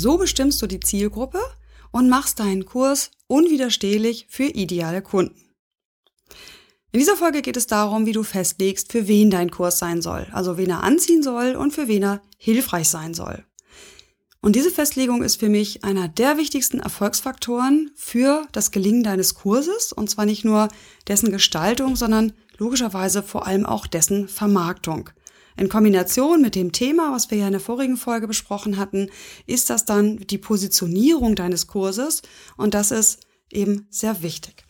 So bestimmst du die Zielgruppe und machst deinen Kurs unwiderstehlich für ideale Kunden. In dieser Folge geht es darum, wie du festlegst, für wen dein Kurs sein soll, also wen er anziehen soll und für wen er hilfreich sein soll. Und diese Festlegung ist für mich einer der wichtigsten Erfolgsfaktoren für das Gelingen deines Kurses, und zwar nicht nur dessen Gestaltung, sondern logischerweise vor allem auch dessen Vermarktung. In Kombination mit dem Thema, was wir ja in der vorigen Folge besprochen hatten, ist das dann die Positionierung deines Kurses und das ist eben sehr wichtig.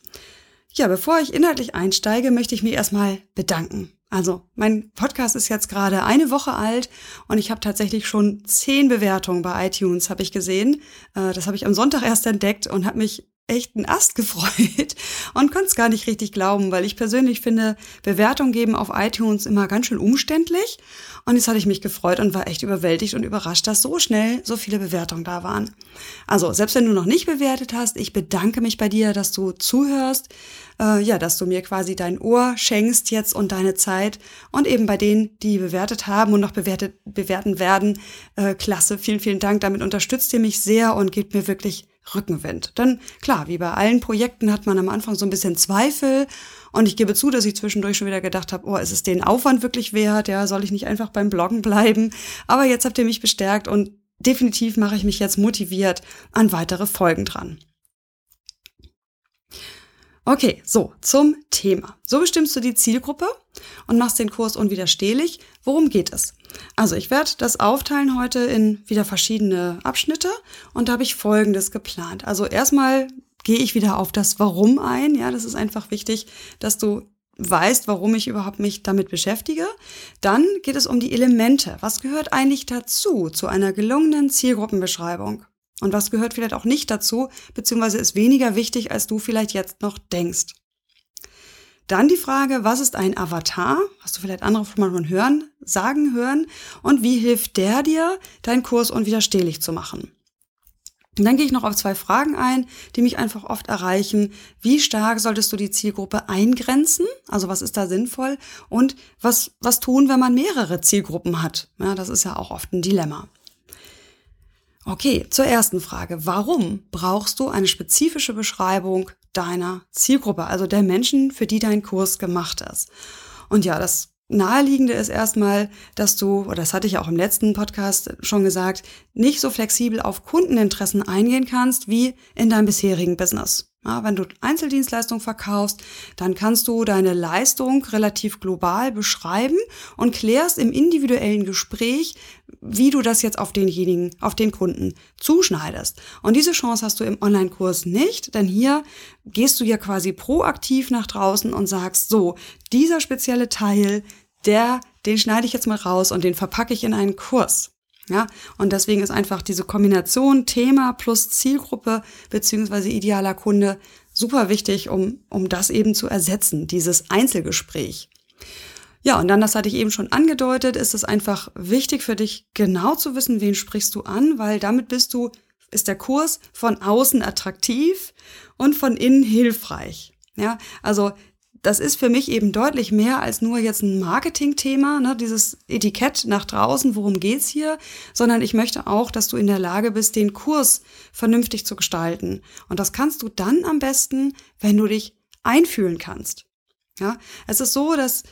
Ja, bevor ich inhaltlich einsteige, möchte ich mich erstmal bedanken. Also, mein Podcast ist jetzt gerade eine Woche alt und ich habe tatsächlich schon zehn Bewertungen bei iTunes, habe ich gesehen. Äh, das habe ich am Sonntag erst entdeckt und habe mich echt einen Ast gefreut und konnte es gar nicht richtig glauben, weil ich persönlich finde, Bewertung geben auf iTunes immer ganz schön umständlich. Und jetzt hatte ich mich gefreut und war echt überwältigt und überrascht, dass so schnell so viele Bewertungen da waren. Also, selbst wenn du noch nicht bewertet hast, ich bedanke mich bei dir, dass du zuhörst, äh, ja, dass du mir quasi dein Ohr schenkst jetzt und deine Zeit. Und eben bei denen, die bewertet haben und noch bewertet, bewerten werden, äh, klasse, vielen, vielen Dank. Damit unterstützt ihr mich sehr und gebt mir wirklich Rückenwind. Dann klar, wie bei allen Projekten hat man am Anfang so ein bisschen Zweifel und ich gebe zu, dass ich zwischendurch schon wieder gedacht habe, oh, ist es den Aufwand wirklich wert? Ja, soll ich nicht einfach beim Bloggen bleiben? Aber jetzt habt ihr mich bestärkt und definitiv mache ich mich jetzt motiviert an weitere Folgen dran. Okay, so zum Thema. So bestimmst du die Zielgruppe und machst den Kurs unwiderstehlich. Worum geht es? Also ich werde das aufteilen heute in wieder verschiedene Abschnitte und da habe ich Folgendes geplant. Also erstmal gehe ich wieder auf das Warum ein. Ja, das ist einfach wichtig, dass du weißt, warum ich überhaupt mich damit beschäftige. Dann geht es um die Elemente. Was gehört eigentlich dazu, zu einer gelungenen Zielgruppenbeschreibung? Und was gehört vielleicht auch nicht dazu, beziehungsweise ist weniger wichtig, als du vielleicht jetzt noch denkst. Dann die Frage, was ist ein Avatar? Hast du vielleicht andere von hören, sagen hören? Und wie hilft der dir, deinen Kurs unwiderstehlich zu machen? Und dann gehe ich noch auf zwei Fragen ein, die mich einfach oft erreichen. Wie stark solltest du die Zielgruppe eingrenzen? Also was ist da sinnvoll? Und was, was tun, wenn man mehrere Zielgruppen hat? Ja, das ist ja auch oft ein Dilemma. Okay, zur ersten Frage. Warum brauchst du eine spezifische Beschreibung deiner Zielgruppe, also der Menschen, für die dein Kurs gemacht ist? Und ja, das Naheliegende ist erstmal, dass du, oder das hatte ich auch im letzten Podcast schon gesagt, nicht so flexibel auf Kundeninteressen eingehen kannst wie in deinem bisherigen Business. Ja, wenn du Einzeldienstleistungen verkaufst, dann kannst du deine Leistung relativ global beschreiben und klärst im individuellen Gespräch, wie du das jetzt auf denjenigen, auf den Kunden zuschneidest. Und diese Chance hast du im Online-Kurs nicht, denn hier gehst du ja quasi proaktiv nach draußen und sagst, so, dieser spezielle Teil, der, den schneide ich jetzt mal raus und den verpacke ich in einen Kurs. Ja, und deswegen ist einfach diese Kombination Thema plus Zielgruppe beziehungsweise idealer Kunde super wichtig, um, um das eben zu ersetzen, dieses Einzelgespräch. Ja, und dann, das hatte ich eben schon angedeutet, ist es einfach wichtig für dich, genau zu wissen, wen sprichst du an, weil damit bist du, ist der Kurs von außen attraktiv und von innen hilfreich. Ja, also das ist für mich eben deutlich mehr als nur jetzt ein Marketingthema, ne, dieses Etikett nach draußen, worum geht's hier, sondern ich möchte auch, dass du in der Lage bist, den Kurs vernünftig zu gestalten. Und das kannst du dann am besten, wenn du dich einfühlen kannst. Ja, es ist so, dass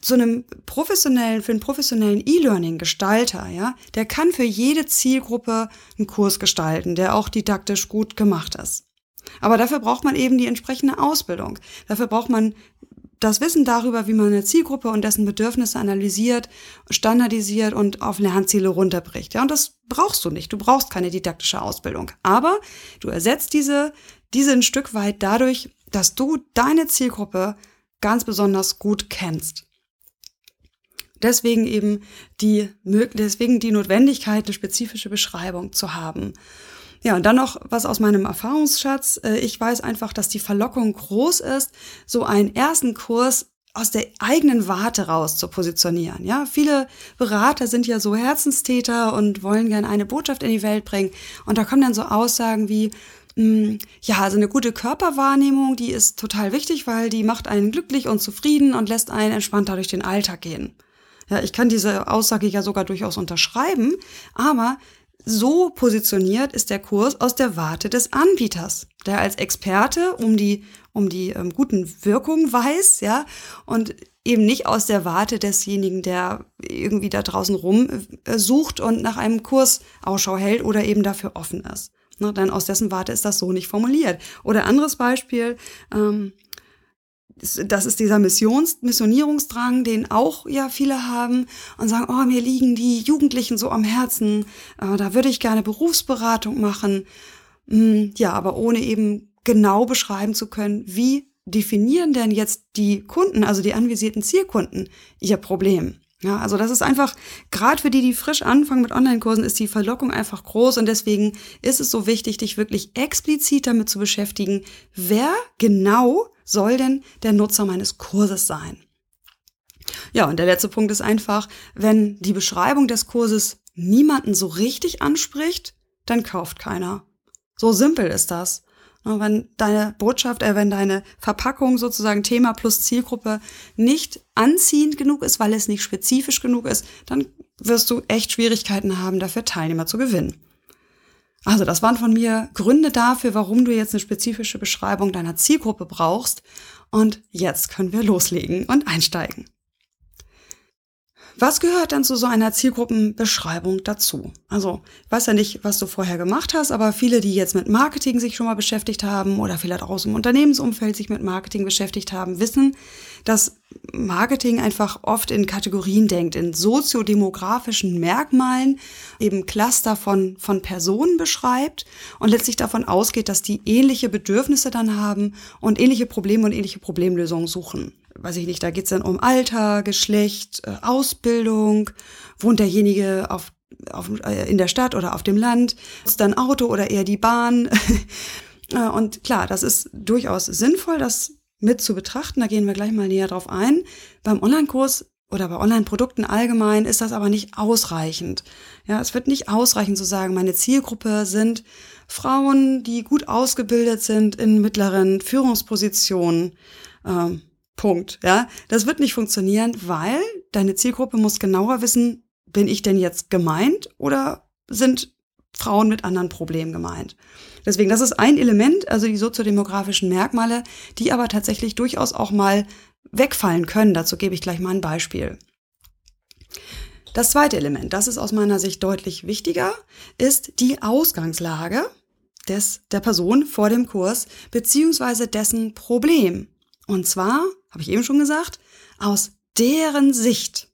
zu einem professionellen, für einen professionellen E-Learning-Gestalter, ja, der kann für jede Zielgruppe einen Kurs gestalten, der auch didaktisch gut gemacht ist. Aber dafür braucht man eben die entsprechende Ausbildung. Dafür braucht man das Wissen darüber, wie man eine Zielgruppe und dessen Bedürfnisse analysiert, standardisiert und auf Lernziele runterbricht. Ja, und das brauchst du nicht. Du brauchst keine didaktische Ausbildung. Aber du ersetzt diese, diese ein Stück weit dadurch, dass du deine Zielgruppe ganz besonders gut kennst. Deswegen eben die, deswegen die Notwendigkeit, eine spezifische Beschreibung zu haben. Ja, und dann noch was aus meinem Erfahrungsschatz. Äh, ich weiß einfach, dass die Verlockung groß ist, so einen ersten Kurs aus der eigenen Warte raus zu positionieren. Ja, viele Berater sind ja so Herzenstäter und wollen gerne eine Botschaft in die Welt bringen. Und da kommen dann so Aussagen wie, mh, hm, ja, also eine gute Körperwahrnehmung, die ist total wichtig, weil die macht einen glücklich und zufrieden und lässt einen entspannter durch den Alltag gehen. Ja, ich kann diese Aussage ja sogar durchaus unterschreiben, aber so positioniert ist der Kurs aus der Warte des Anbieters, der als Experte um die, um die ähm, guten Wirkungen weiß, ja, und eben nicht aus der Warte desjenigen, der irgendwie da draußen rum äh, sucht und nach einem Kurs Ausschau hält oder eben dafür offen ist. Ne, denn aus dessen Warte ist das so nicht formuliert. Oder anderes Beispiel, ähm, das ist dieser Missions Missionierungsdrang, den auch ja viele haben und sagen, oh, mir liegen die Jugendlichen so am Herzen, äh, da würde ich gerne Berufsberatung machen. Mm, ja, aber ohne eben genau beschreiben zu können, wie definieren denn jetzt die Kunden, also die anvisierten Zielkunden, ihr Problem? Ja, also das ist einfach, gerade für die, die frisch anfangen mit Online-Kursen, ist die Verlockung einfach groß und deswegen ist es so wichtig, dich wirklich explizit damit zu beschäftigen, wer genau soll denn der Nutzer meines Kurses sein? Ja, und der letzte Punkt ist einfach, wenn die Beschreibung des Kurses niemanden so richtig anspricht, dann kauft keiner. So simpel ist das. Wenn deine Botschaft, äh, wenn deine Verpackung sozusagen Thema plus Zielgruppe nicht anziehend genug ist, weil es nicht spezifisch genug ist, dann wirst du echt Schwierigkeiten haben, dafür Teilnehmer zu gewinnen. Also das waren von mir Gründe dafür, warum du jetzt eine spezifische Beschreibung deiner Zielgruppe brauchst. Und jetzt können wir loslegen und einsteigen. Was gehört denn zu so einer Zielgruppenbeschreibung dazu? Also, ich weiß ja nicht, was du vorher gemacht hast, aber viele, die jetzt mit Marketing sich schon mal beschäftigt haben oder vielleicht auch aus dem Unternehmensumfeld sich mit Marketing beschäftigt haben, wissen, dass Marketing einfach oft in Kategorien denkt, in soziodemografischen Merkmalen, eben Cluster von, von Personen beschreibt und letztlich davon ausgeht, dass die ähnliche Bedürfnisse dann haben und ähnliche Probleme und ähnliche Problemlösungen suchen. Weiß ich nicht, da geht's dann um Alter, Geschlecht, äh, Ausbildung, wohnt derjenige auf, auf, äh, in der Stadt oder auf dem Land, ist dann Auto oder eher die Bahn. Äh, und klar, das ist durchaus sinnvoll, das mit zu betrachten. Da gehen wir gleich mal näher drauf ein. Beim Online-Kurs oder bei Online-Produkten allgemein ist das aber nicht ausreichend. Ja, es wird nicht ausreichend zu sagen, meine Zielgruppe sind Frauen, die gut ausgebildet sind in mittleren Führungspositionen. Ähm, Punkt. Ja, das wird nicht funktionieren, weil deine Zielgruppe muss genauer wissen, bin ich denn jetzt gemeint oder sind Frauen mit anderen Problemen gemeint? Deswegen, das ist ein Element, also die soziodemografischen Merkmale, die aber tatsächlich durchaus auch mal wegfallen können. Dazu gebe ich gleich mal ein Beispiel. Das zweite Element, das ist aus meiner Sicht deutlich wichtiger, ist die Ausgangslage des, der Person vor dem Kurs beziehungsweise dessen Problem. Und zwar, habe ich eben schon gesagt, aus deren Sicht.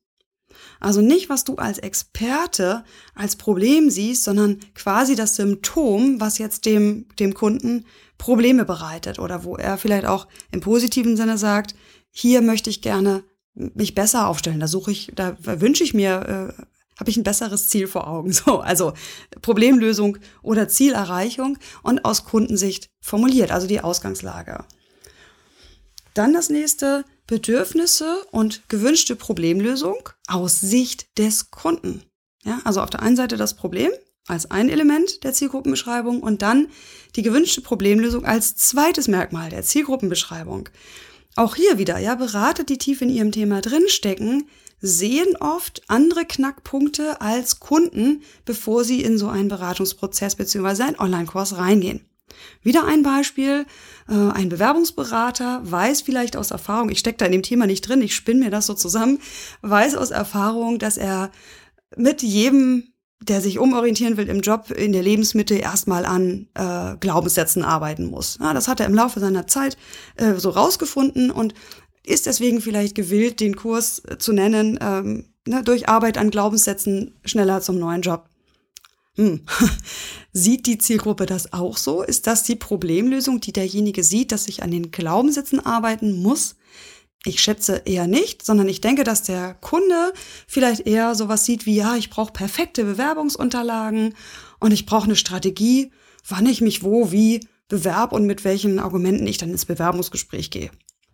Also nicht, was du als Experte als Problem siehst, sondern quasi das Symptom, was jetzt dem, dem Kunden Probleme bereitet oder wo er vielleicht auch im positiven Sinne sagt, hier möchte ich gerne mich besser aufstellen. Da suche ich, da wünsche ich mir, äh, habe ich ein besseres Ziel vor Augen. So, also Problemlösung oder Zielerreichung und aus Kundensicht formuliert, also die Ausgangslage. Dann das nächste, Bedürfnisse und gewünschte Problemlösung aus Sicht des Kunden. Ja, also auf der einen Seite das Problem als ein Element der Zielgruppenbeschreibung und dann die gewünschte Problemlösung als zweites Merkmal der Zielgruppenbeschreibung. Auch hier wieder, ja, Berater, die tief in ihrem Thema drinstecken, sehen oft andere Knackpunkte als Kunden, bevor sie in so einen Beratungsprozess bzw. einen Online-Kurs reingehen. Wieder ein Beispiel, ein Bewerbungsberater weiß vielleicht aus Erfahrung, ich stecke da in dem Thema nicht drin, ich spinne mir das so zusammen, weiß aus Erfahrung, dass er mit jedem, der sich umorientieren will im Job in der Lebensmittel, erstmal an äh, Glaubenssätzen arbeiten muss. Ja, das hat er im Laufe seiner Zeit äh, so rausgefunden und ist deswegen vielleicht gewillt, den Kurs zu nennen, ähm, ne, durch Arbeit an Glaubenssätzen schneller zum neuen Job. Hm. Sieht die Zielgruppe das auch so? Ist das die Problemlösung, die derjenige sieht, dass ich an den Glaubenssätzen arbeiten muss? Ich schätze eher nicht, sondern ich denke, dass der Kunde vielleicht eher sowas sieht wie, ja, ich brauche perfekte Bewerbungsunterlagen und ich brauche eine Strategie wann ich mich wo, wie bewerb und mit welchen Argumenten ich dann ins Bewerbungsgespräch gehe.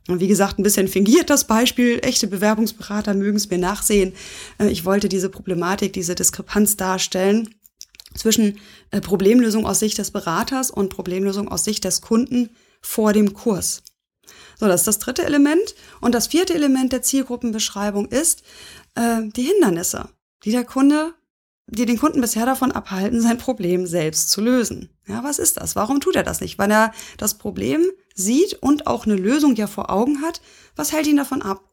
Und wie gesagt, ein bisschen fingiert das Beispiel. Echte Bewerbungsberater mögen es mir nachsehen. Äh, ich wollte diese Problematik, diese Diskrepanz darstellen zwischen äh, Problemlösung aus Sicht des Beraters und Problemlösung aus Sicht des Kunden vor dem Kurs. So, das ist das dritte Element. Und das vierte Element der Zielgruppenbeschreibung ist äh, die Hindernisse, die der Kunde, die den Kunden bisher davon abhalten, sein Problem selbst zu lösen. Ja, was ist das? Warum tut er das nicht? Weil er das Problem sieht und auch eine Lösung ja vor Augen hat. Was hält ihn davon ab?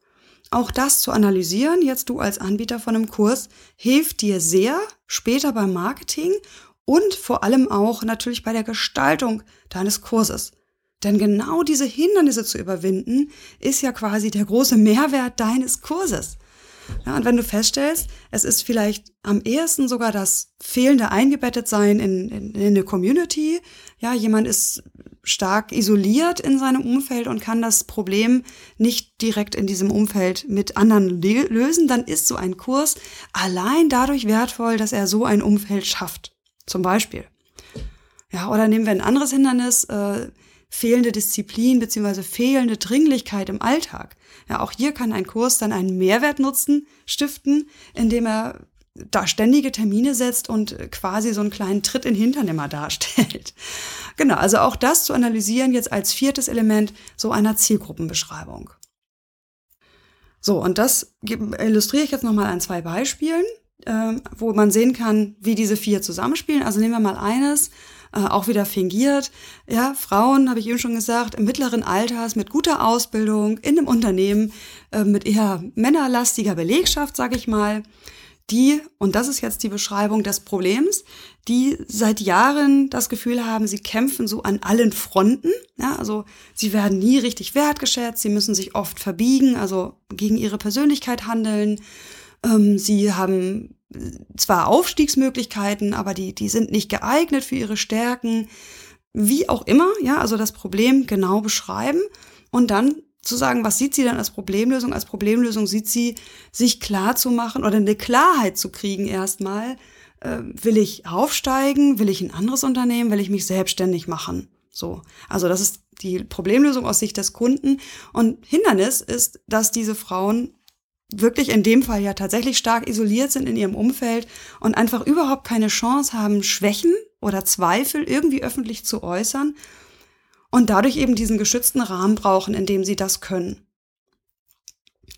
Auch das zu analysieren, jetzt du als Anbieter von einem Kurs, hilft dir sehr später beim Marketing und vor allem auch natürlich bei der Gestaltung deines Kurses. Denn genau diese Hindernisse zu überwinden, ist ja quasi der große Mehrwert deines Kurses. Ja, und wenn du feststellst, es ist vielleicht am ehesten sogar das fehlende Eingebettetsein in, in, in eine Community, ja, jemand ist stark isoliert in seinem Umfeld und kann das Problem nicht direkt in diesem Umfeld mit anderen lösen, dann ist so ein Kurs allein dadurch wertvoll, dass er so ein Umfeld schafft. Zum Beispiel. Ja, oder nehmen wir ein anderes Hindernis, äh, fehlende Disziplin beziehungsweise fehlende Dringlichkeit im Alltag. Ja, auch hier kann ein Kurs dann einen Mehrwert nutzen, stiften, indem er da ständige Termine setzt und quasi so einen kleinen Tritt in den Hintern immer darstellt. Genau, also auch das zu analysieren jetzt als viertes Element so einer Zielgruppenbeschreibung. So, und das illustriere ich jetzt nochmal an zwei Beispielen, äh, wo man sehen kann, wie diese vier zusammenspielen. Also nehmen wir mal eines, äh, auch wieder fingiert. Ja, Frauen, habe ich eben schon gesagt, im mittleren Alters mit guter Ausbildung in einem Unternehmen äh, mit eher männerlastiger Belegschaft, sage ich mal, die, und das ist jetzt die Beschreibung des Problems, die seit Jahren das Gefühl haben, sie kämpfen so an allen Fronten. Ja, also sie werden nie richtig wertgeschätzt, sie müssen sich oft verbiegen, also gegen ihre Persönlichkeit handeln. Ähm, sie haben zwar Aufstiegsmöglichkeiten, aber die, die sind nicht geeignet für ihre Stärken. Wie auch immer, ja, also das Problem genau beschreiben und dann zu sagen, was sieht sie dann als Problemlösung? Als Problemlösung sieht sie, sich klar zu machen oder eine Klarheit zu kriegen erstmal. Äh, will ich aufsteigen? Will ich ein anderes Unternehmen? Will ich mich selbstständig machen? So. Also das ist die Problemlösung aus Sicht des Kunden. Und Hindernis ist, dass diese Frauen wirklich in dem Fall ja tatsächlich stark isoliert sind in ihrem Umfeld und einfach überhaupt keine Chance haben, Schwächen oder Zweifel irgendwie öffentlich zu äußern und dadurch eben diesen geschützten Rahmen brauchen, in dem sie das können.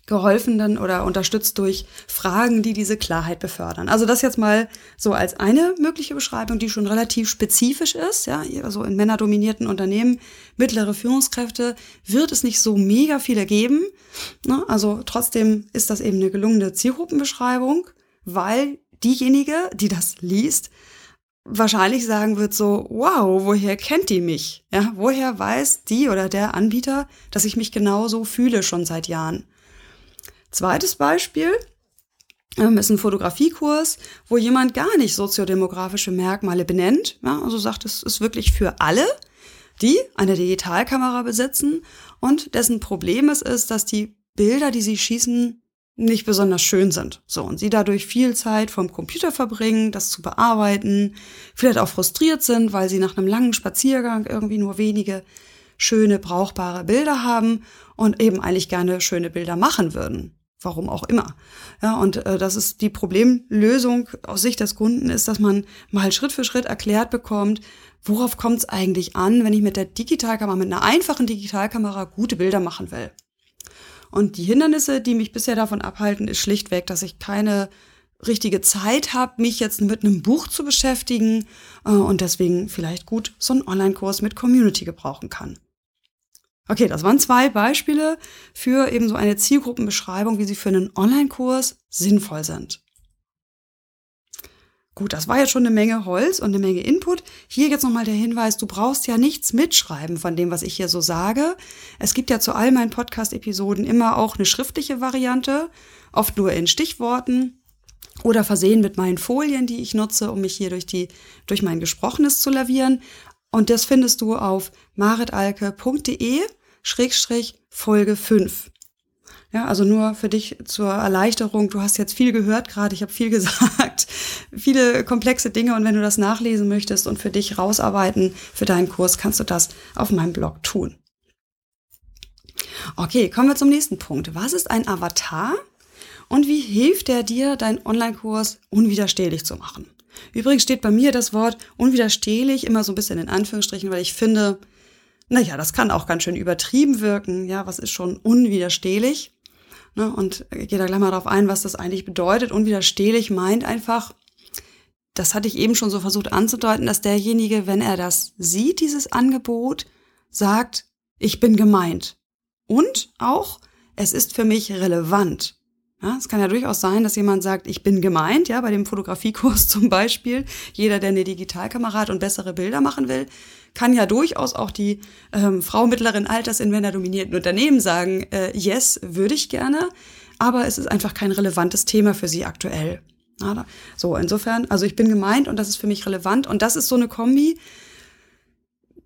Geholfen dann oder unterstützt durch Fragen, die diese Klarheit befördern. Also das jetzt mal so als eine mögliche Beschreibung, die schon relativ spezifisch ist. Ja, also in männerdominierten Unternehmen, mittlere Führungskräfte wird es nicht so mega viele geben. Ne? Also trotzdem ist das eben eine gelungene Zielgruppenbeschreibung, weil diejenige, die das liest, wahrscheinlich sagen wird so, wow, woher kennt die mich? Ja, woher weiß die oder der Anbieter, dass ich mich genauso fühle schon seit Jahren? Zweites Beispiel ähm, ist ein Fotografiekurs, wo jemand gar nicht soziodemografische Merkmale benennt. Ja, also sagt, es ist wirklich für alle, die eine Digitalkamera besitzen und dessen Problem es ist, dass die Bilder, die sie schießen, nicht besonders schön sind. So, und sie dadurch viel Zeit vom Computer verbringen, das zu bearbeiten, vielleicht auch frustriert sind, weil sie nach einem langen Spaziergang irgendwie nur wenige schöne, brauchbare Bilder haben und eben eigentlich gerne schöne Bilder machen würden. Warum auch immer. Ja, und äh, das ist die Problemlösung aus Sicht des Kunden ist, dass man mal Schritt für Schritt erklärt bekommt, worauf kommt es eigentlich an, wenn ich mit der Digitalkamera, mit einer einfachen Digitalkamera gute Bilder machen will. Und die Hindernisse, die mich bisher davon abhalten, ist schlichtweg, dass ich keine richtige Zeit habe, mich jetzt mit einem Buch zu beschäftigen äh, und deswegen vielleicht gut so einen Online-Kurs mit Community gebrauchen kann. Okay, das waren zwei Beispiele für eben so eine Zielgruppenbeschreibung, wie sie für einen Online-Kurs sinnvoll sind. Gut, das war jetzt schon eine Menge Holz und eine Menge Input. Hier jetzt nochmal der Hinweis, du brauchst ja nichts mitschreiben von dem, was ich hier so sage. Es gibt ja zu all meinen Podcast-Episoden immer auch eine schriftliche Variante, oft nur in Stichworten oder versehen mit meinen Folien, die ich nutze, um mich hier durch die, durch mein Gesprochenes zu lavieren. Und das findest du auf maritalke.de Schrägstrich Folge 5. Ja, also nur für dich zur Erleichterung. Du hast jetzt viel gehört gerade, ich habe viel gesagt. viele komplexe Dinge und wenn du das nachlesen möchtest und für dich rausarbeiten für deinen Kurs, kannst du das auf meinem Blog tun. Okay, kommen wir zum nächsten Punkt. Was ist ein Avatar und wie hilft er dir, deinen Online-Kurs unwiderstehlich zu machen? Übrigens steht bei mir das Wort unwiderstehlich immer so ein bisschen in Anführungsstrichen, weil ich finde, naja, das kann auch ganz schön übertrieben wirken. Ja, was ist schon unwiderstehlich? Ne, und ich gehe da gleich mal darauf ein, was das eigentlich bedeutet. Unwiderstehlich meint einfach, das hatte ich eben schon so versucht anzudeuten, dass derjenige, wenn er das sieht, dieses Angebot, sagt, ich bin gemeint. Und auch, es ist für mich relevant. Ja, es kann ja durchaus sein, dass jemand sagt, ich bin gemeint, ja, bei dem Fotografiekurs zum Beispiel. Jeder, der eine Digitalkamera hat und bessere Bilder machen will, kann ja durchaus auch die ähm, Frau mittleren Alters in männerdominierten Unternehmen sagen, äh, yes, würde ich gerne, aber es ist einfach kein relevantes Thema für sie aktuell. So, insofern, also ich bin gemeint und das ist für mich relevant und das ist so eine Kombi,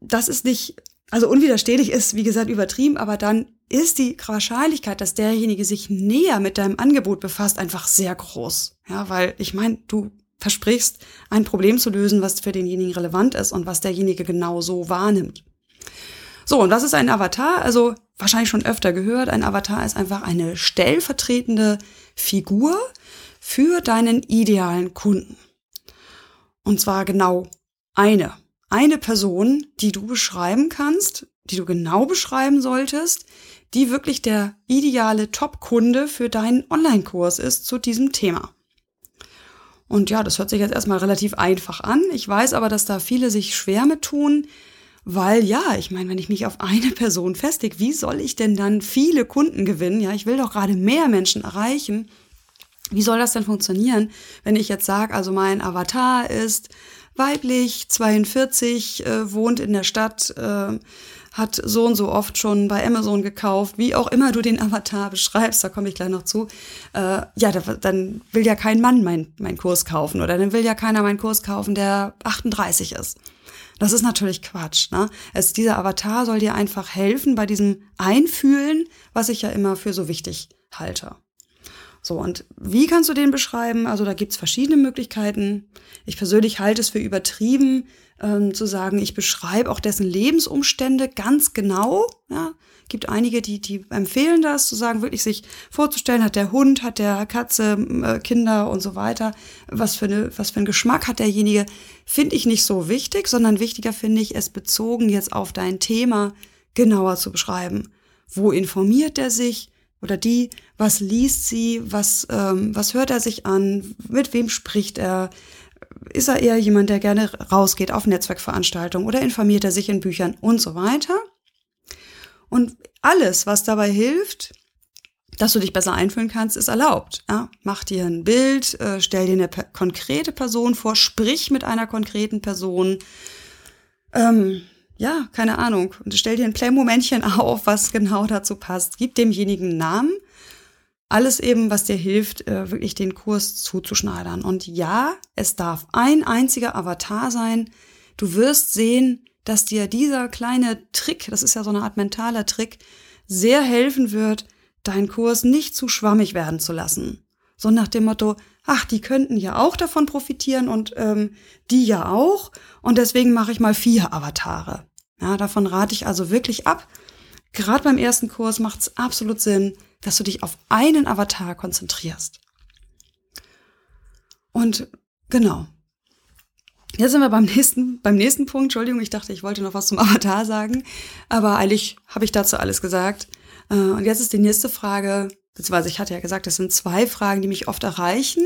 das ist nicht, also unwiderstehlich ist, wie gesagt, übertrieben, aber dann ist die Wahrscheinlichkeit, dass derjenige sich näher mit deinem Angebot befasst, einfach sehr groß. Ja, weil ich meine, du versprichst, ein Problem zu lösen, was für denjenigen relevant ist und was derjenige genau so wahrnimmt. So, und was ist ein Avatar? Also wahrscheinlich schon öfter gehört, ein Avatar ist einfach eine stellvertretende Figur für deinen idealen Kunden. Und zwar genau eine. Eine Person, die du beschreiben kannst, die du genau beschreiben solltest, die wirklich der ideale Top-Kunde für deinen Online-Kurs ist zu diesem Thema. Und ja, das hört sich jetzt erstmal relativ einfach an. Ich weiß aber, dass da viele sich schwer mit tun, weil ja, ich meine, wenn ich mich auf eine Person festige, wie soll ich denn dann viele Kunden gewinnen? Ja, ich will doch gerade mehr Menschen erreichen. Wie soll das denn funktionieren, wenn ich jetzt sage, also mein Avatar ist weiblich, 42, äh, wohnt in der Stadt, äh, hat so und so oft schon bei Amazon gekauft, wie auch immer du den Avatar beschreibst, da komme ich gleich noch zu, äh, ja, da, dann will ja kein Mann meinen mein Kurs kaufen oder dann will ja keiner meinen Kurs kaufen, der 38 ist. Das ist natürlich Quatsch. Ne? Es, dieser Avatar soll dir einfach helfen bei diesem Einfühlen, was ich ja immer für so wichtig halte. So, und wie kannst du den beschreiben? Also da gibt's verschiedene Möglichkeiten. Ich persönlich halte es für übertrieben, ähm, zu sagen, ich beschreibe auch dessen Lebensumstände ganz genau. Ja, gibt einige, die, die empfehlen das, zu sagen, wirklich sich vorzustellen, hat der Hund, hat der Katze, äh, Kinder und so weiter, was für, eine, was für einen Geschmack hat derjenige, finde ich nicht so wichtig, sondern wichtiger finde ich, es bezogen jetzt auf dein Thema genauer zu beschreiben. Wo informiert er sich? oder die, was liest sie, was, ähm, was hört er sich an, mit wem spricht er, ist er eher jemand, der gerne rausgeht auf Netzwerkveranstaltungen oder informiert er sich in Büchern und so weiter. Und alles, was dabei hilft, dass du dich besser einfühlen kannst, ist erlaubt. Ja? Mach dir ein Bild, äh, stell dir eine konkrete Person vor, sprich mit einer konkreten Person. Ähm, ja, keine Ahnung. Und stell dir ein Playmomentchen auf, was genau dazu passt. Gib demjenigen Namen. Alles eben, was dir hilft, äh, wirklich den Kurs zuzuschneidern. Und ja, es darf ein einziger Avatar sein. Du wirst sehen, dass dir dieser kleine Trick, das ist ja so eine Art mentaler Trick, sehr helfen wird, deinen Kurs nicht zu schwammig werden zu lassen. So nach dem Motto, ach, die könnten ja auch davon profitieren und ähm, die ja auch. Und deswegen mache ich mal vier Avatare. Ja, davon rate ich also wirklich ab. Gerade beim ersten Kurs macht es absolut Sinn, dass du dich auf einen Avatar konzentrierst. Und genau. Jetzt sind wir beim nächsten, beim nächsten Punkt. Entschuldigung, ich dachte, ich wollte noch was zum Avatar sagen. Aber eigentlich habe ich dazu alles gesagt. Äh, und jetzt ist die nächste Frage, beziehungsweise ich hatte ja gesagt, das sind zwei Fragen, die mich oft erreichen.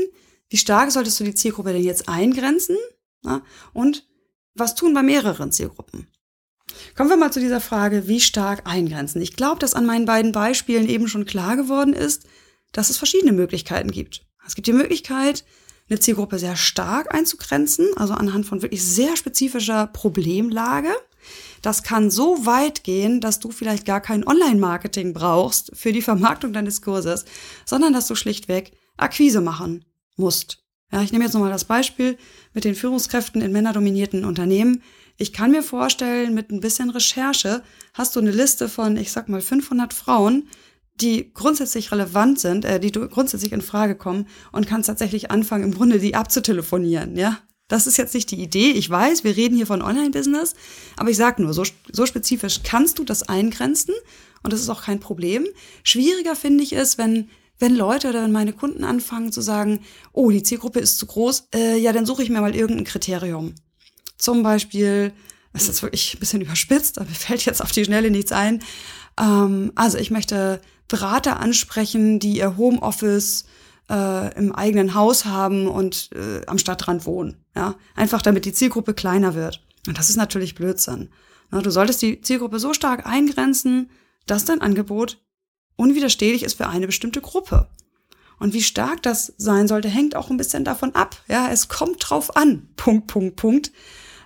Wie stark solltest du die Zielgruppe denn jetzt eingrenzen? Und was tun bei mehreren Zielgruppen? Kommen wir mal zu dieser Frage, wie stark eingrenzen. Ich glaube, dass an meinen beiden Beispielen eben schon klar geworden ist, dass es verschiedene Möglichkeiten gibt. Es gibt die Möglichkeit, eine Zielgruppe sehr stark einzugrenzen, also anhand von wirklich sehr spezifischer Problemlage. Das kann so weit gehen, dass du vielleicht gar kein Online-Marketing brauchst für die Vermarktung deines Kurses, sondern dass du schlichtweg Akquise machen musst. Ja, ich nehme jetzt nochmal das Beispiel mit den Führungskräften in männerdominierten Unternehmen. Ich kann mir vorstellen, mit ein bisschen Recherche hast du eine Liste von, ich sag mal, 500 Frauen, die grundsätzlich relevant sind, äh, die grundsätzlich in Frage kommen und kannst tatsächlich anfangen, im Grunde die abzutelefonieren, ja. Das ist jetzt nicht die Idee. Ich weiß, wir reden hier von Online-Business, aber ich sag nur, so, so spezifisch kannst du das eingrenzen und das ist auch kein Problem. Schwieriger finde ich es, wenn wenn Leute oder wenn meine Kunden anfangen zu sagen, oh, die Zielgruppe ist zu groß, äh, ja, dann suche ich mir mal irgendein Kriterium. Zum Beispiel, das ist wirklich ein bisschen überspitzt, aber mir fällt jetzt auf die Schnelle nichts ein. Ähm, also ich möchte Berater ansprechen, die ihr Homeoffice äh, im eigenen Haus haben und äh, am Stadtrand wohnen. Ja, einfach damit die Zielgruppe kleiner wird. Und das ist natürlich Blödsinn. Na, du solltest die Zielgruppe so stark eingrenzen, dass dein Angebot unwiderstehlich ist für eine bestimmte Gruppe. Und wie stark das sein sollte, hängt auch ein bisschen davon ab. Ja, es kommt drauf an. Punkt, Punkt, Punkt.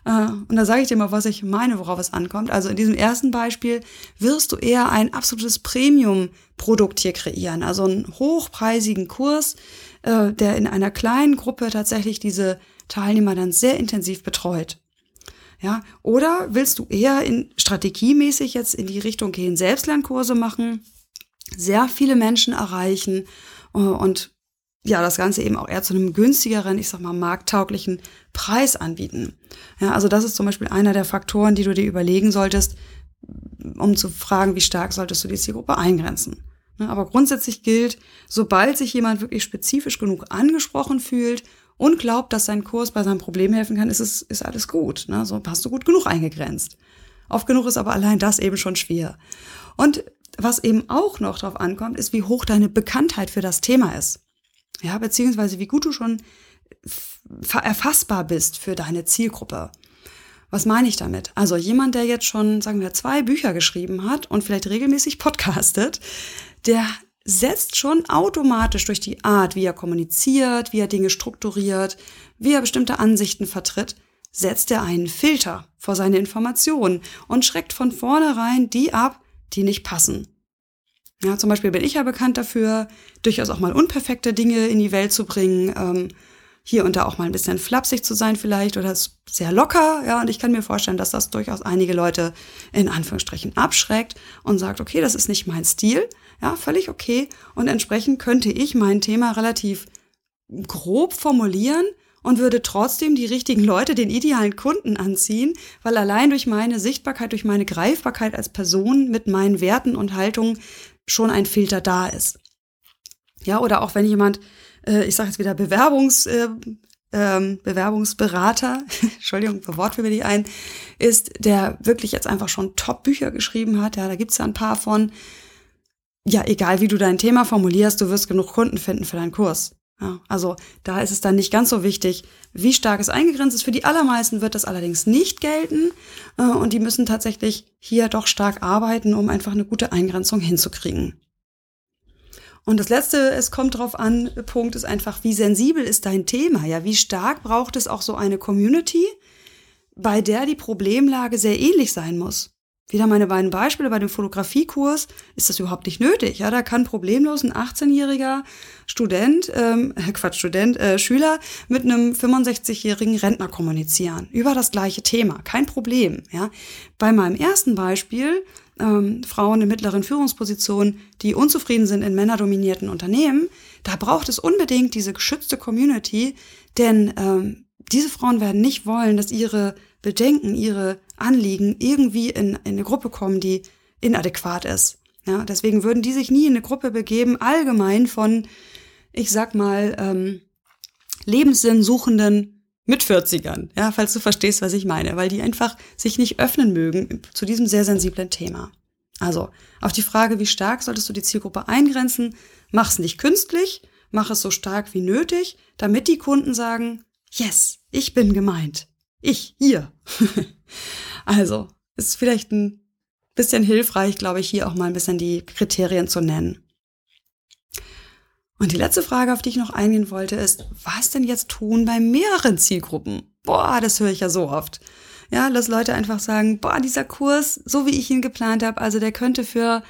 Und da sage ich dir mal, was ich meine, worauf es ankommt. Also in diesem ersten Beispiel wirst du eher ein absolutes Premium-Produkt hier kreieren. Also einen hochpreisigen Kurs, äh, der in einer kleinen Gruppe tatsächlich diese Teilnehmer dann sehr intensiv betreut. Ja, oder willst du eher in strategiemäßig jetzt in die Richtung gehen, Selbstlernkurse machen, sehr viele Menschen erreichen äh, und ja, das Ganze eben auch eher zu einem günstigeren, ich sag mal, markttauglichen Preis anbieten. Ja, also das ist zum Beispiel einer der Faktoren, die du dir überlegen solltest, um zu fragen, wie stark solltest du die Zielgruppe eingrenzen. Ne, aber grundsätzlich gilt, sobald sich jemand wirklich spezifisch genug angesprochen fühlt und glaubt, dass sein Kurs bei seinem Problem helfen kann, ist es, ist alles gut. Ne? So hast du gut genug eingegrenzt. Oft genug ist aber allein das eben schon schwer. Und was eben auch noch drauf ankommt, ist, wie hoch deine Bekanntheit für das Thema ist. Ja, beziehungsweise wie gut du schon erfassbar bist für deine Zielgruppe. Was meine ich damit? Also jemand, der jetzt schon, sagen wir, zwei Bücher geschrieben hat und vielleicht regelmäßig podcastet, der setzt schon automatisch durch die Art, wie er kommuniziert, wie er Dinge strukturiert, wie er bestimmte Ansichten vertritt, setzt er einen Filter vor seine Informationen und schreckt von vornherein die ab, die nicht passen. Ja, zum Beispiel bin ich ja bekannt dafür, durchaus auch mal unperfekte Dinge in die Welt zu bringen, ähm, hier und da auch mal ein bisschen flapsig zu sein vielleicht oder sehr locker, ja, und ich kann mir vorstellen, dass das durchaus einige Leute in Anführungsstrichen abschreckt und sagt, okay, das ist nicht mein Stil, ja, völlig okay. Und entsprechend könnte ich mein Thema relativ grob formulieren und würde trotzdem die richtigen Leute, den idealen Kunden anziehen, weil allein durch meine Sichtbarkeit, durch meine Greifbarkeit als Person mit meinen Werten und Haltungen schon ein Filter da ist. Ja, oder auch wenn jemand, äh, ich sage jetzt wieder Bewerbungs, äh, ähm, Bewerbungsberater, Entschuldigung, Wort für mich ein, ist, der wirklich jetzt einfach schon Top-Bücher geschrieben hat. Ja, da gibt's ja ein paar von. Ja, egal wie du dein Thema formulierst, du wirst genug Kunden finden für deinen Kurs. Ja, also da ist es dann nicht ganz so wichtig, wie stark es eingegrenzt ist. Für die allermeisten wird das allerdings nicht gelten äh, und die müssen tatsächlich hier doch stark arbeiten, um einfach eine gute Eingrenzung hinzukriegen. Und das letzte, es kommt drauf an, Punkt ist einfach, wie sensibel ist dein Thema? Ja, wie stark braucht es auch so eine Community, bei der die Problemlage sehr ähnlich sein muss? Wieder meine beiden Beispiele. Bei dem Fotografiekurs ist das überhaupt nicht nötig. Ja, da kann problemlos ein 18-jähriger Student, ähm, Quatsch, Student, äh, Schüler mit einem 65-jährigen Rentner kommunizieren über das gleiche Thema. Kein Problem. Ja, bei meinem ersten Beispiel ähm, Frauen in mittleren Führungspositionen, die unzufrieden sind in männerdominierten Unternehmen, da braucht es unbedingt diese geschützte Community, denn ähm, diese Frauen werden nicht wollen, dass ihre Bedenken, ihre Anliegen irgendwie in, in eine Gruppe kommen, die inadäquat ist. Ja, deswegen würden die sich nie in eine Gruppe begeben, allgemein von, ich sag mal, ähm, Lebenssinnsuchenden mit 40ern, ja, falls du verstehst, was ich meine, weil die einfach sich nicht öffnen mögen zu diesem sehr sensiblen Thema. Also, auf die Frage, wie stark solltest du die Zielgruppe eingrenzen, mach's nicht künstlich, mach es so stark wie nötig, damit die Kunden sagen, yes, ich bin gemeint. Ich, hier. also, ist vielleicht ein bisschen hilfreich, glaube ich, hier auch mal ein bisschen die Kriterien zu nennen. Und die letzte Frage, auf die ich noch eingehen wollte, ist, was denn jetzt tun bei mehreren Zielgruppen? Boah, das höre ich ja so oft. Ja, dass Leute einfach sagen, boah, dieser Kurs, so wie ich ihn geplant habe, also der könnte für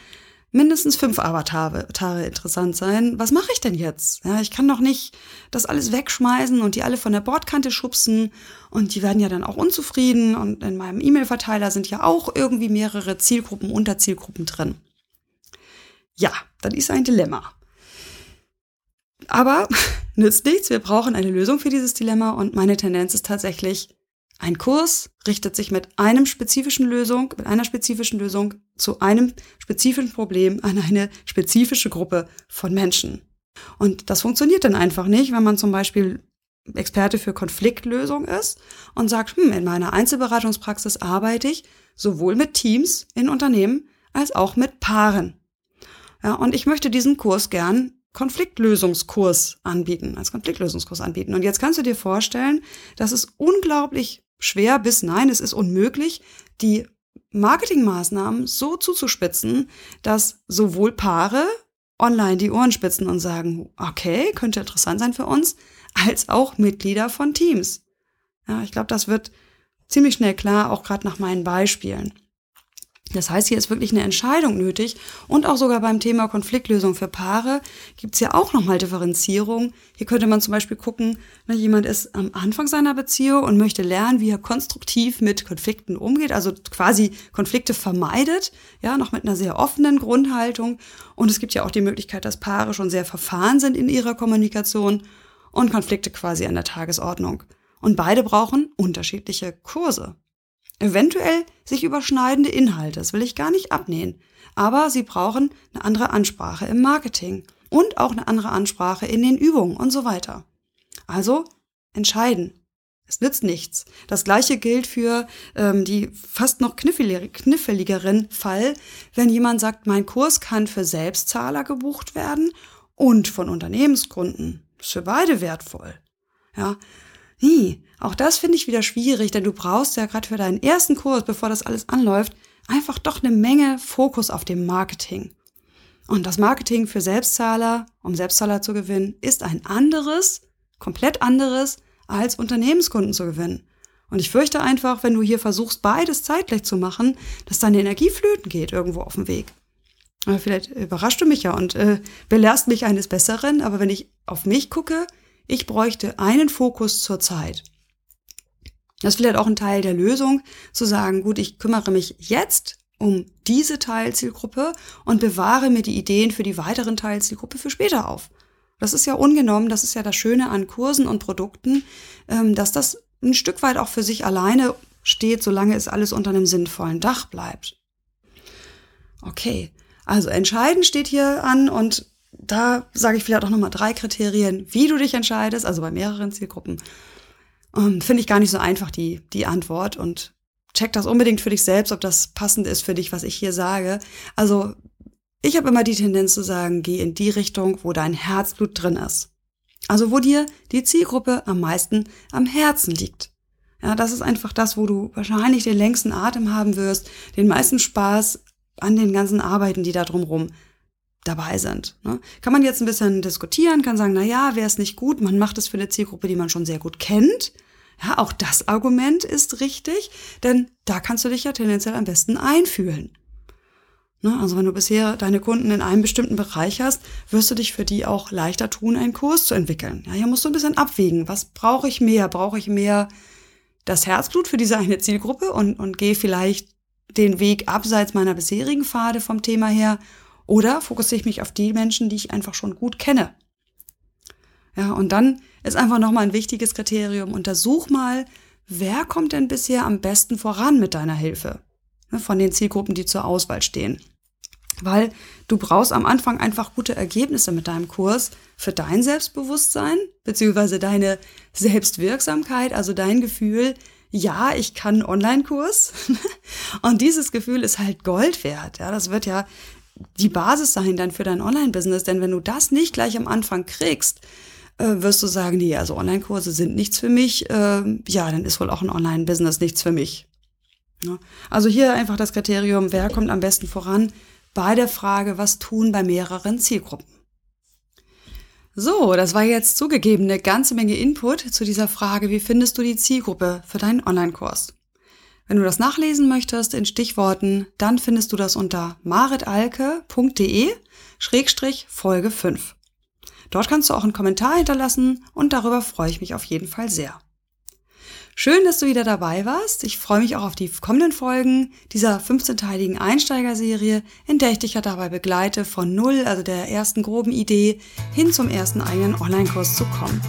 mindestens fünf Avatare interessant sein. Was mache ich denn jetzt? Ja, ich kann doch nicht das alles wegschmeißen und die alle von der Bordkante schubsen und die werden ja dann auch unzufrieden und in meinem E-Mail-Verteiler sind ja auch irgendwie mehrere Zielgruppen, Unterzielgruppen drin. Ja, das ist ein Dilemma. Aber nützt nichts, wir brauchen eine Lösung für dieses Dilemma und meine Tendenz ist tatsächlich, ein Kurs richtet sich mit einem spezifischen Lösung, mit einer spezifischen Lösung zu einem spezifischen Problem an eine spezifische Gruppe von Menschen. Und das funktioniert dann einfach nicht, wenn man zum Beispiel Experte für Konfliktlösung ist und sagt, hm, in meiner Einzelberatungspraxis arbeite ich sowohl mit Teams in Unternehmen als auch mit Paaren. Ja, und ich möchte diesen Kurs gern Konfliktlösungskurs anbieten, als Konfliktlösungskurs anbieten. Und jetzt kannst du dir vorstellen, dass es unglaublich schwer bis nein, es ist unmöglich, die Marketingmaßnahmen so zuzuspitzen, dass sowohl Paare online die Ohren spitzen und sagen, okay, könnte interessant sein für uns, als auch Mitglieder von Teams. Ja, ich glaube, das wird ziemlich schnell klar, auch gerade nach meinen Beispielen. Das heißt, hier ist wirklich eine Entscheidung nötig und auch sogar beim Thema Konfliktlösung für Paare gibt es ja auch nochmal Differenzierung. Hier könnte man zum Beispiel gucken, wenn jemand ist am Anfang seiner Beziehung und möchte lernen, wie er konstruktiv mit Konflikten umgeht, also quasi Konflikte vermeidet, ja, noch mit einer sehr offenen Grundhaltung. Und es gibt ja auch die Möglichkeit, dass Paare schon sehr verfahren sind in ihrer Kommunikation und Konflikte quasi an der Tagesordnung. Und beide brauchen unterschiedliche Kurse. Eventuell sich überschneidende Inhalte, das will ich gar nicht abnehmen. Aber sie brauchen eine andere Ansprache im Marketing und auch eine andere Ansprache in den Übungen und so weiter. Also entscheiden. Es nützt nichts. Das gleiche gilt für ähm, die fast noch kniffligeren Fall, wenn jemand sagt, mein Kurs kann für Selbstzahler gebucht werden und von Unternehmenskunden. Das ist für beide wertvoll. Ja, nie. Auch das finde ich wieder schwierig, denn du brauchst ja gerade für deinen ersten Kurs, bevor das alles anläuft, einfach doch eine Menge Fokus auf dem Marketing. Und das Marketing für Selbstzahler, um Selbstzahler zu gewinnen, ist ein anderes, komplett anderes, als Unternehmenskunden zu gewinnen. Und ich fürchte einfach, wenn du hier versuchst, beides zeitgleich zu machen, dass deine Energie flöten geht irgendwo auf dem Weg. Vielleicht überraschst du mich ja und äh, belehrst mich eines Besseren, aber wenn ich auf mich gucke, ich bräuchte einen Fokus zur Zeit. Das ist vielleicht auch ein Teil der Lösung, zu sagen, gut, ich kümmere mich jetzt um diese Teilzielgruppe und bewahre mir die Ideen für die weiteren Teilzielgruppe für später auf. Das ist ja ungenommen, das ist ja das Schöne an Kursen und Produkten, ähm, dass das ein Stück weit auch für sich alleine steht, solange es alles unter einem sinnvollen Dach bleibt. Okay, also entscheiden steht hier an und da sage ich vielleicht auch nochmal drei Kriterien, wie du dich entscheidest, also bei mehreren Zielgruppen. Ähm, Finde ich gar nicht so einfach, die, die Antwort. Und check das unbedingt für dich selbst, ob das passend ist für dich, was ich hier sage. Also ich habe immer die Tendenz zu sagen, geh in die Richtung, wo dein Herzblut drin ist. Also wo dir die Zielgruppe am meisten am Herzen liegt. Ja, das ist einfach das, wo du wahrscheinlich den längsten Atem haben wirst, den meisten Spaß an den ganzen Arbeiten, die da drumrum dabei sind. Ne? Kann man jetzt ein bisschen diskutieren, kann sagen, na ja, wäre es nicht gut, man macht es für eine Zielgruppe, die man schon sehr gut kennt. Ja, auch das Argument ist richtig, denn da kannst du dich ja tendenziell am besten einfühlen. Ne? Also wenn du bisher deine Kunden in einem bestimmten Bereich hast, wirst du dich für die auch leichter tun, einen Kurs zu entwickeln. Ja, hier musst du ein bisschen abwägen. Was brauche ich mehr? Brauche ich mehr das Herzblut für diese eine Zielgruppe und, und gehe vielleicht den Weg abseits meiner bisherigen Pfade vom Thema her oder fokussiere ich mich auf die Menschen, die ich einfach schon gut kenne? Ja, und dann ist einfach nochmal ein wichtiges Kriterium. Untersuch mal, wer kommt denn bisher am besten voran mit deiner Hilfe? Ne, von den Zielgruppen, die zur Auswahl stehen. Weil du brauchst am Anfang einfach gute Ergebnisse mit deinem Kurs für dein Selbstbewusstsein, beziehungsweise deine Selbstwirksamkeit, also dein Gefühl, ja, ich kann Online-Kurs. Und dieses Gefühl ist halt Gold wert. Ja, das wird ja die Basis sein dann für dein Online-Business. Denn wenn du das nicht gleich am Anfang kriegst, äh, wirst du sagen, nee, also Online-Kurse sind nichts für mich. Äh, ja, dann ist wohl auch ein Online-Business nichts für mich. Also hier einfach das Kriterium, wer kommt am besten voran bei der Frage, was tun bei mehreren Zielgruppen. So, das war jetzt zugegeben eine ganze Menge Input zu dieser Frage, wie findest du die Zielgruppe für deinen Online-Kurs? Wenn du das nachlesen möchtest in Stichworten, dann findest du das unter maritalke.de Schrägstrich Folge 5. Dort kannst du auch einen Kommentar hinterlassen und darüber freue ich mich auf jeden Fall sehr. Schön, dass du wieder dabei warst. Ich freue mich auch auf die kommenden Folgen dieser 15-teiligen Einsteigerserie, in der ich dich ja dabei begleite, von Null, also der ersten groben Idee, hin zum ersten eigenen Online-Kurs zu kommen.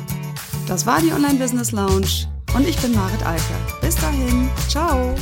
Das war die Online Business Lounge und ich bin Marit Alke. Bis dahin, ciao!